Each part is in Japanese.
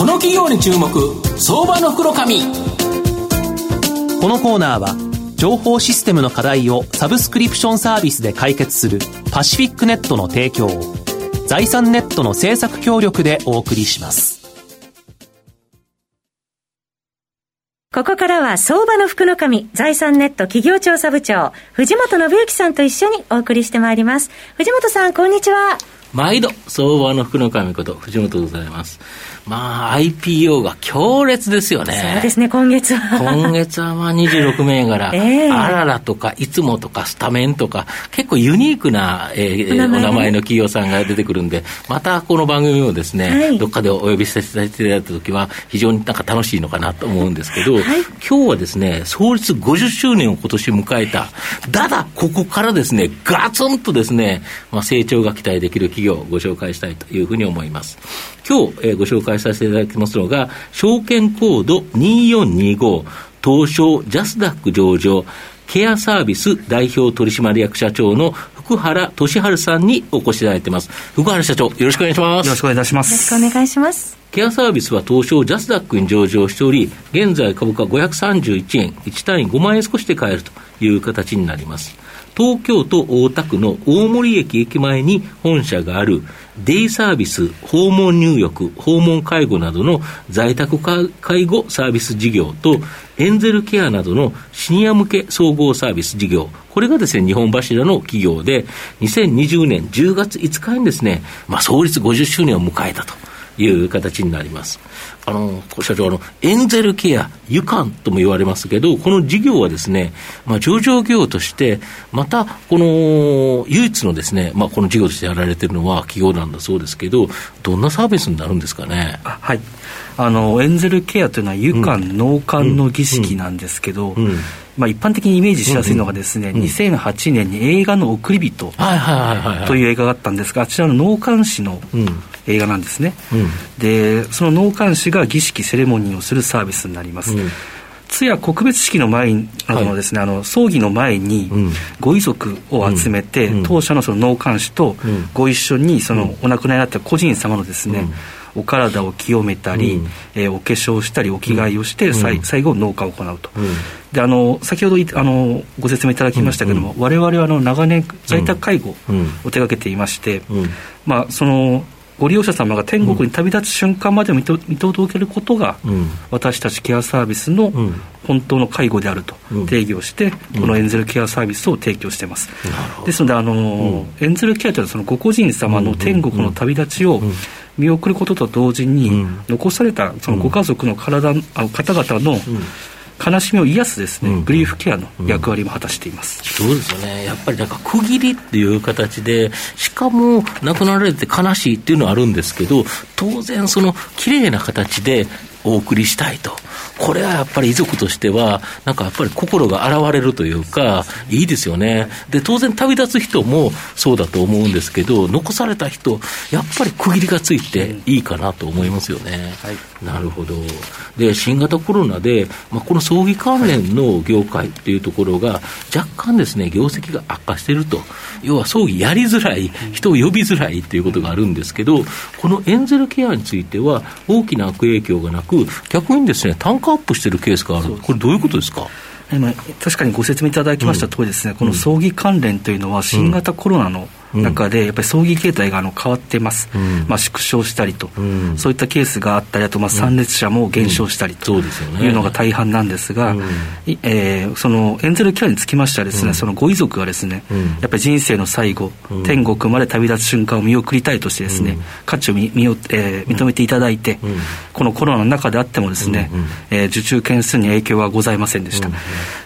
この企業に注目相場の袋紙このコーナーは情報システムの課題をサブスクリプションサービスで解決するパシフィックネットの提供を財産ネットの制作協力でお送りします。ここからは相場の福の神、財産ネット企業調査部長、藤本信之さんと一緒にお送りしてまいります。藤本さん、こんにちは。毎度、相場の福の神こと、藤本でございます。まあ、IPO が強烈ですよね。そうですね、今月は。今月はまあ26銘柄、えー、あららとか、いつもとか、スタメンとか、結構ユニークな、えー、お名前の企業さんが出てくるんで、またこの番組をですね、はい、どっかでお呼びさせていただいたときは、非常になんか楽しいのかなと思うんですけど、はい、今日はですね、創立50周年を今年迎えた、ただ、ここからですね、ガツンとですね、まあ、成長が期待できる企業をご紹介したいというふうに思います。今日、えー、ご紹介させていただきますのが、証券コード2425、東証ジャスダック上場、ケアサービス代表取締役社長の福原俊治さんにお越しいただいています。福原社長、よろしくお願いします。よろしくお願いいたします。よろしくお願いします。ケアサービスは東証ジャスダックに上場しており、現在株価531円、1単位5万円少しで買えるという形になります。東京都大田区の大森駅駅前に本社があるデイサービス、訪問入浴、訪問介護などの在宅介護サービス事業と、エンゼルケアなどのシニア向け総合サービス事業、これがですね、日本柱の企業で、2020年10月5日にですね、まあ、創立50周年を迎えたと。いう形になります。あの、社長、あの、エンゼルケア、ユカンとも言われますけど、この事業はですね、まあ、上場業として、また、この、唯一のですね、まあ、この事業としてやられてるのは企業なんだそうですけど、どんなサービスになるんですかね？はい。あの、エンゼルケアというのは、ユカン、納棺の儀式なんですけど、まあ、一般的にイメージしやすいのがですね、うんうん、2008年に映画の送り人という映画があったんですが、あちらの納棺師の映画なんですね、うん、でその納棺師が儀式セレモニーをするサービスになります、うん、通夜告別式の前などのですね、はい、あの葬儀の前にご遺族を集めて、うん、当社のその納棺師とご一緒にそのお亡くなりになった個人様のですね、お体を清めたり、うん、えー、お化粧したりお着替えをして、うん、最後農家を行うと、うん、であの先ほどあのご説明いただきましたけれども、うん、我々はあの長年在宅介護を手がけていまして、まあそのご利用者様が天国に旅立つ瞬間まで見見届けることが、うん、私たちケアサービスの本当の介護であると定義をして、うん、このエンゼルケアサービスを提供しています、うん、ですのであの、エンゼルケアというのはそのご個人様の天国の旅立ちを見送ることと同時に、残されたそのご家族の体、あ方々の悲しみを癒すですね、うん、グリーフケアの役割も果たしています、うん、そうですよね、やっぱりなんか区切りっていう形で、しかも亡くなられて悲しいっていうのはあるんですけど、当然、その綺麗な形でお送りしたいと。これはやっぱり遺族としては、なんかやっぱり心が洗れるというか、いいですよね。で、当然旅立つ人もそうだと思うんですけど、残された人、やっぱり区切りがついていいかなと思いますよね。はい、なるほど。で、新型コロナで、まあ、この葬儀関連の業界っていうところが、若干ですね、業績が悪化していると。要は葬儀やりづらい、人を呼びづらいっていうことがあるんですけど、このエンゼルケアについては、大きな悪影響がなく、逆にですね、単価アップしてるケースがある、これ、どういうことですか？今確かにご説明いただきました通りですね、うん、この葬儀関連というのは新型コロナの中で、やっぱり葬儀形態があの変わってます、うん、まあ、縮小したりと、うん、そういったケースがあったり、あとまあ参列者も減少したりというのが大半なんですが、うん。えー、そのエンゼルケアにつきましてはですね、そのご遺族がですね、やっぱり人生の最後、天国まで旅立つ瞬間を見送りたいとしてですね、価値を見見えー、認めていただいて、このコロナの中であってもですね、えー、受注件数に影響はございませんでした。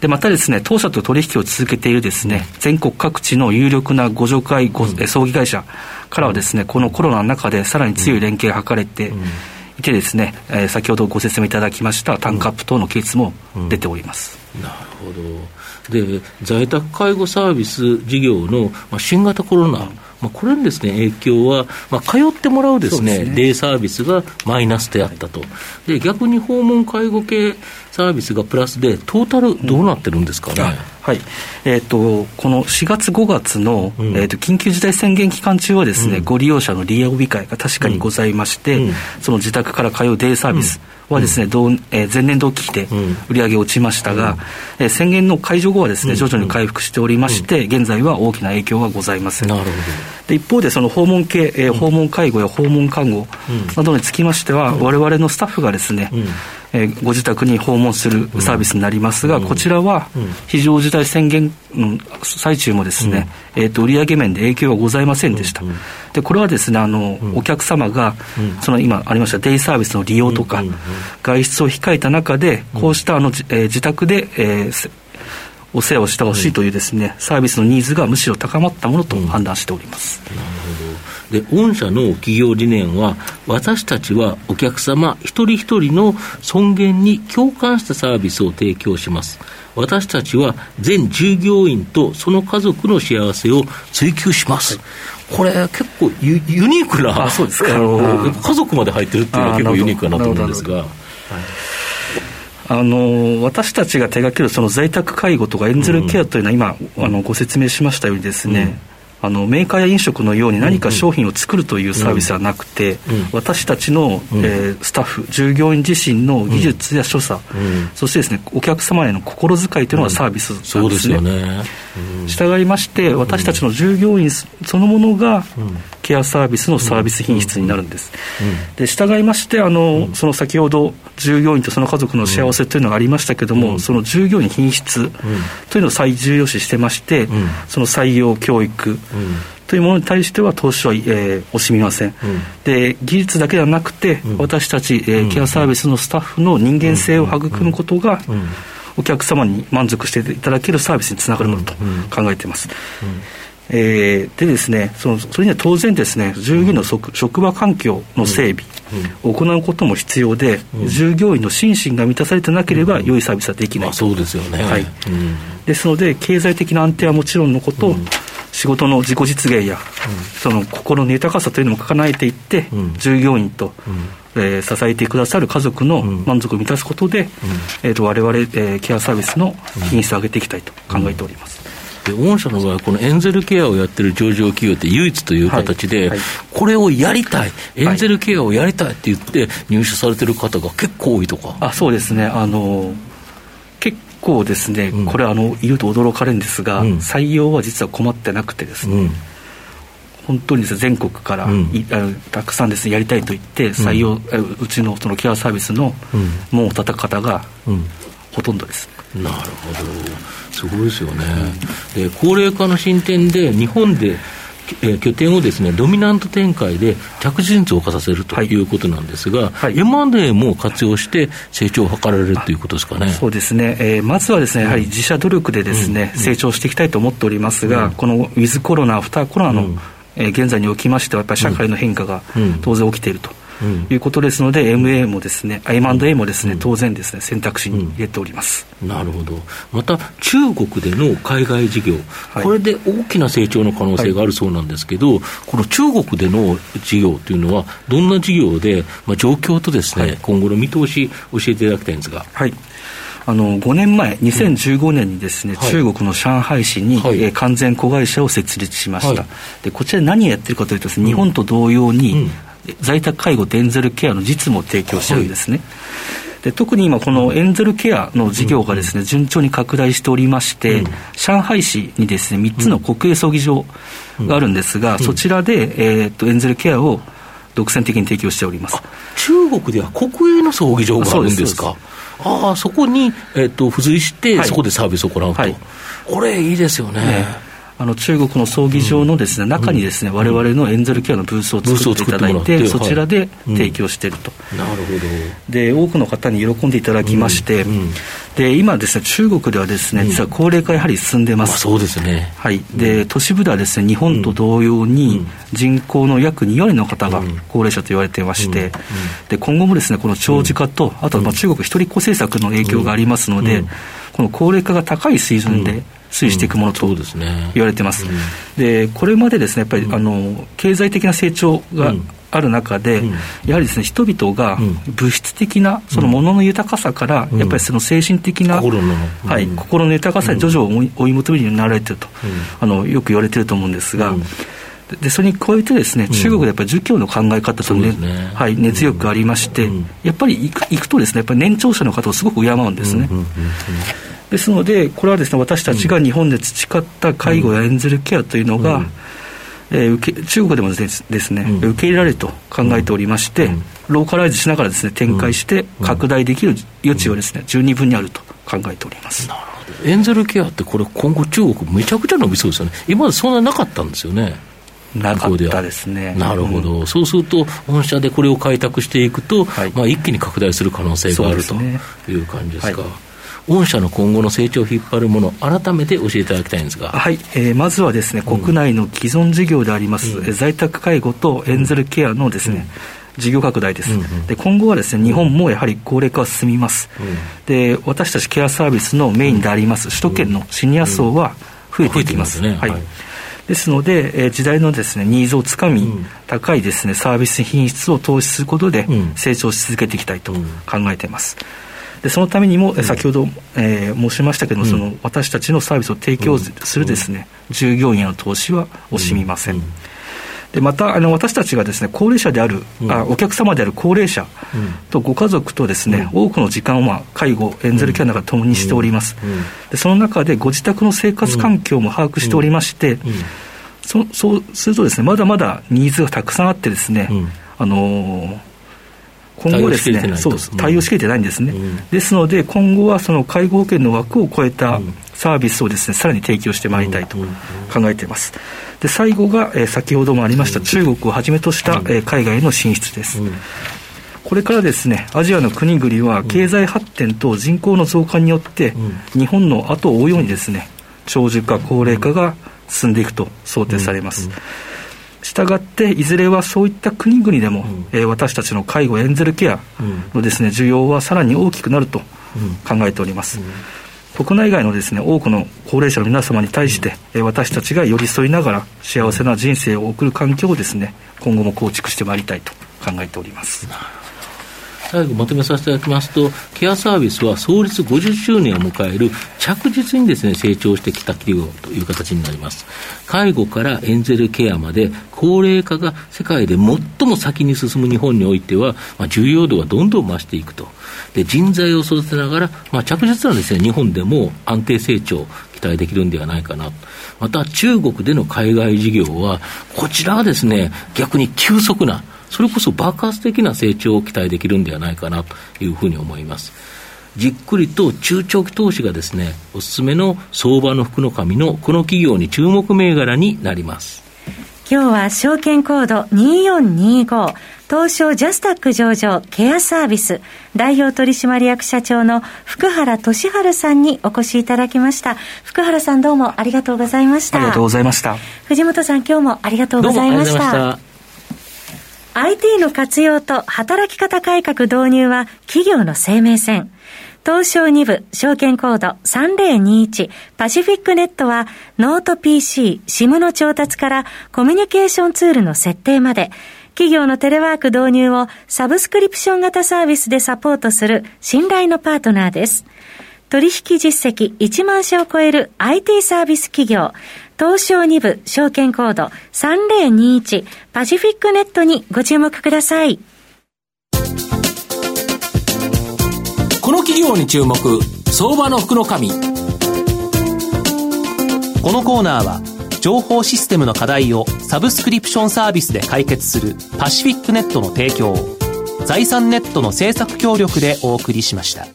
でまたですね当社と取引を続けているですね全国各地の有力なご助会ご、葬儀会社からはですねこのコロナの中でさらに強い連携が図れていてですね、えー、先ほどご説明いただきました単価アップ等のケースも出ております。なるほど。で在宅介護サービス事業の、まあ、新型コロナ、まあ、これにです、ね、影響は、まあ、通ってもらうですね、ね。デイサービスがマイナスであったと、で逆に訪問介護系サービスがプラスで、トータルどうなってるんですかね？うんはい。えーと、この4月、5月の、うん、えーと、緊急事態宣言期間中はですね、うん、ご利用者の利用日会が確かにございまして、うん、その自宅から通うデイサービス、はですね、うん、えー、前年同期比で売り上げ落ちましたが、うん、えー、宣言の解除後はですね、徐々に回復しておりまして、現在は大きな影響はございません。なるほど。で一方で、その訪問系、えー、訪問介護や訪問看護などにつきましては、われわれのスタッフがですね、えー、ご自宅に訪問するサービスになりますが、こちらは非常事態宣言の最中もですね、えー、と売上面で影響はございませんでした。でこれはですねあの、お客様が、その今ありましたデイサービスの利用とか、外出を控えた中で、こうしたあの、えー、自宅で、えー、お世話をしてほしいというですね、サービスのニーズがむしろ高まったものと判断しております。なるほどで御社の企業理念は、私たちはお客様一人一人の尊厳に共感したサービスを提供します。私たちは全従業員とその家族の幸せを追求します。これ、結構ユユニークな、あそうですかあの家族まで入ってるっていうのは結構ユニークかなと思うんですが。あの私たちが手掛けるその在宅介護とかエンゼルケアというのは今、うん、あのご説明しましたようにですね、あのメーカーや飲食のように何か商品を作るというサービスはなくて、うんうん、私たちの、うん、えー、スタッフ従業員自身の技術や所作、そしてですねお客様への心遣いというのがサービスなんですね。ね従いまして私たちの従業員そのものが、ケアサービスのサービス品質になるんです。で従いましてあの、その先ほど従業員とその家族の幸せというのがありましたけれども、その従業員品質というのを最重要視してまして、その採用教育、というものに対しては投資は、えー、惜しみません、うん、で技術だけではなくて、うん、私たち、えー、ケアサービスのスタッフの人間性を育むことが、お客様に満足していただけるサービスにつながるものと考えています。えー、でですねそのそれには当然ですね従業員の職,、職場環境の整備を行うことも必要で、従業員の心身が満たされてなければ良いサービスはできない、そうですよね、はい。ですので経済的な安定はもちろんのこと、仕事の自己実現や、その心の豊かさというのもかなえていって、従業員と、えー、支えてくださる家族の満足を満たすことで、うん、えーと、我々、えー、ケアサービスの品質を上げていきたいと考えております。で御社の場合、このエンゼルケアをやってる上場企業って唯一という形で、はい。はい、これをやりたい、エンゼルケアをやりたいって言って、入社されてる方が結構多いとか。あそうですね。あの構ですね、これあの言うと驚かれるんですが、採用は実は困ってなくてですね、本当にです、ね、全国から、うん、たくさんです、ね、やりたいと言って採用、うん、うちのそのケアサービスの門を叩く方が、ほとんどです、なるほど。すごいですよね、で高齢化の進展で日本でえー、拠点をですねドミナント展開で着実に増加させるとい。うことなんですが、はい、M&A も活用して成長を図られるということですかね。そうですね、えー、まずはですねやはり自社努力でですね、うん、成長していきたいと思っておりますが、うん、このウィズコロナ、アフターコロナの、うん、えー、現在におきましては、やっぱり社会の変化が当然起きていると。いうことですので、MA もですね、M&A もですね、当然ですね、選択肢に入れております。なるほど。また、中国での海外事業、これで大きな成長の可能性があるそうなんですけど、この中国での事業というのは、どんな事業で、まあ、状況とですね、今後の見通し、教えていただきたいんですが。はい。あの5年前、2015年にですね、うん、中国の上海市に、はい、えー、完全子会社を設立しました、はい、でこちらで何をやってるかというと、日本と同様に、在宅介護デンゼルケアの実務を提供してるんですね。で特に今、このエンゼルケアの事業がですね、順調に拡大しておりまして、上海市にですね、3つの国営葬儀場があるんですが、そちらで、えー、とエンゼルケアを独占的に提供しております。中国では国営の葬儀場があるんですか？ああそこに、えー、と付随して、そこでサービスを行うと、はい、これいいですよね。ねあの中国の葬儀場のですね、中にですね、われわれのエンゼルケアのブースを作っていただいて、そちらで提供していると、なるほど。で多くの方に喜んでいただきまして、で今ですね、中国ではですね、実は高齢化やはり進んでます。そうですね。はい。で、都市部ではですね、日本と同様に、人口の約2割の方が高齢者と言われていまして、で、今後もですね、この長寿化と、あとはまあ中国一人っ子政策の影響がありますので、この高齢化が高い水準で、推移していくものと言われてます。で、これまでですね、やっぱり、あの経済的な成長が、ある中で、やはりですね人々が物質的なそのものの豊かさから、やっぱりその精神的な、心の,、はい、心の豊かさに徐々に追い求めるようになられてると、あのよく言われてると思うんですが。でそれに加えてですね、中国でやっぱり儒教の考え方とね、ね。はい、熱力がありまして、やっぱり行く行くとですね、やっぱり年長者の方をすごく敬うんですね。ですので、これはですね、私たちが日本で培った介護やエンゼルケアというのが、えー、受け中国でもですですね、うん、受け入れられると考えておりまして、うん、ローカライズしながらですね展開して拡大できる余地はですね十二分にあると考えております。なるほど。エンゼルケアってこれ今後中国めちゃくちゃ伸びそうですよね。今までそんななかったんですよね。なかったですね。なるほど、うん、そうすると、御社でこれを開拓していくと、はい、まあ、一気に拡大する可能性がある、という感じですか。はい御社の今後の成長を引っ張るもの、改めて教えていただきたいんですが、はいえー、まずはですね、国内の既存事業であります、うん、在宅介護とエンゼルケアのですね、うん、事業拡大です、うんうん、で今後はですね日本もやはり高齢化は進みます、うん、で私たちケアサービスのメインであります首都圏のシニア層は増えていきます。ね、はい、はい。ですので、えー、時代のですねニーズをつかみ、うん、高いですねサービス品質を投資することで成長し続けていきたいと考えています。でそのためにも、うん、先ほど、えー、申しましたけども、うん、その私たちのサービスを提供するですね、従業員への投資は惜しみません。でまたあの私たちがですね高齢者である、うん、あお客様である高齢者とご家族とですね、うん、多くの時間を、まあ、介護エンゼルケアなど共にしております、でその中でご自宅の生活環境も把握しておりまして、そそうするとですねまだまだニーズがたくさんあってですね、あのー今後ですね、そう対応しきれてないんですね、うん、ですので、今後はその介護保険の枠を超えたサービスをですね、さらに提供してまいりたいと考えています。で最後が、えー、先ほどもありました中国をはじめとした、えー、海外への進出です。これからですね、アジアの国々は経済発展と人口の増加によって、日本の後を追うようにですね、長寿化、高齢化が進んでいくと想定されます。したがって、いずれはそういった国々でも、うん、えー、私たちの介護、エンゼルケアのです、ね、需要はさらに大きくなると考えております。うん、国内外のですね多くの高齢者の皆様に対して、うん、私たちが寄り添いながら幸せな人生を送る環境をですね今後も構築してまいりたいと考えております。最後まとめさせていただきますと、ケアサービスは創立50周年を迎える着実にですね、成長してきた企業という形になります。介護からエンゼルケアまで、高齢化が世界で最も先に進む日本においては、まあ、重要度がどんどん増していくと。で、人材を育てながら、まあ、着実なですね、日本でも安定成長、期待できるんではないかな。また、中国での海外事業は、こちらはですね、逆に急速な、それこそ爆発的な成長を期待できるんではないかなというふうに思います。じっくりと中長期投資がですね、おすすめの相場の福の神のこの企業に注目銘柄になります。今日は証券コード2425東証ジャスタック上場ケアサービス代表取締役社長の福原俊治さんにお越しいただきました。福原さんどうもありがとうございました。ありがとうございました。藤本さん今日もありがとうございました IT の活用と働き方改革導入は企業の生命線。東証2部証券コード3021パシフィックネットはノート PC、SIM の調達からコミュニケーションツールの設定まで企業のテレワーク導入をサブスクリプション型サービスでサポートする信頼のパートナーです。取引実績1万社を超える IT サービス企業東証2部証券コード3021パシフィックネットにご注目ください。この企業に注目、相場の福の神。このコーナーは、情報システムの課題をサブスクリプションサービスで解決するパシフィックネットの提供を、財産ネットの制作協力でお送りしました。